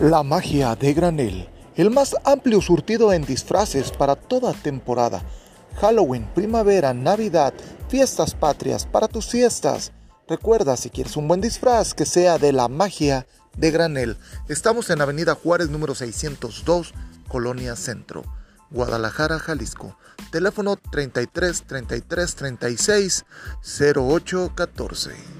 La magia de granel, el más amplio surtido en disfraces para toda temporada. Halloween, primavera, Navidad, fiestas patrias, para tus fiestas. Recuerda, si quieres un buen disfraz, que sea de la magia de granel. Estamos en Avenida Juárez número 602, Colonia Centro, Guadalajara, Jalisco. Teléfono 33 33 36 08 14.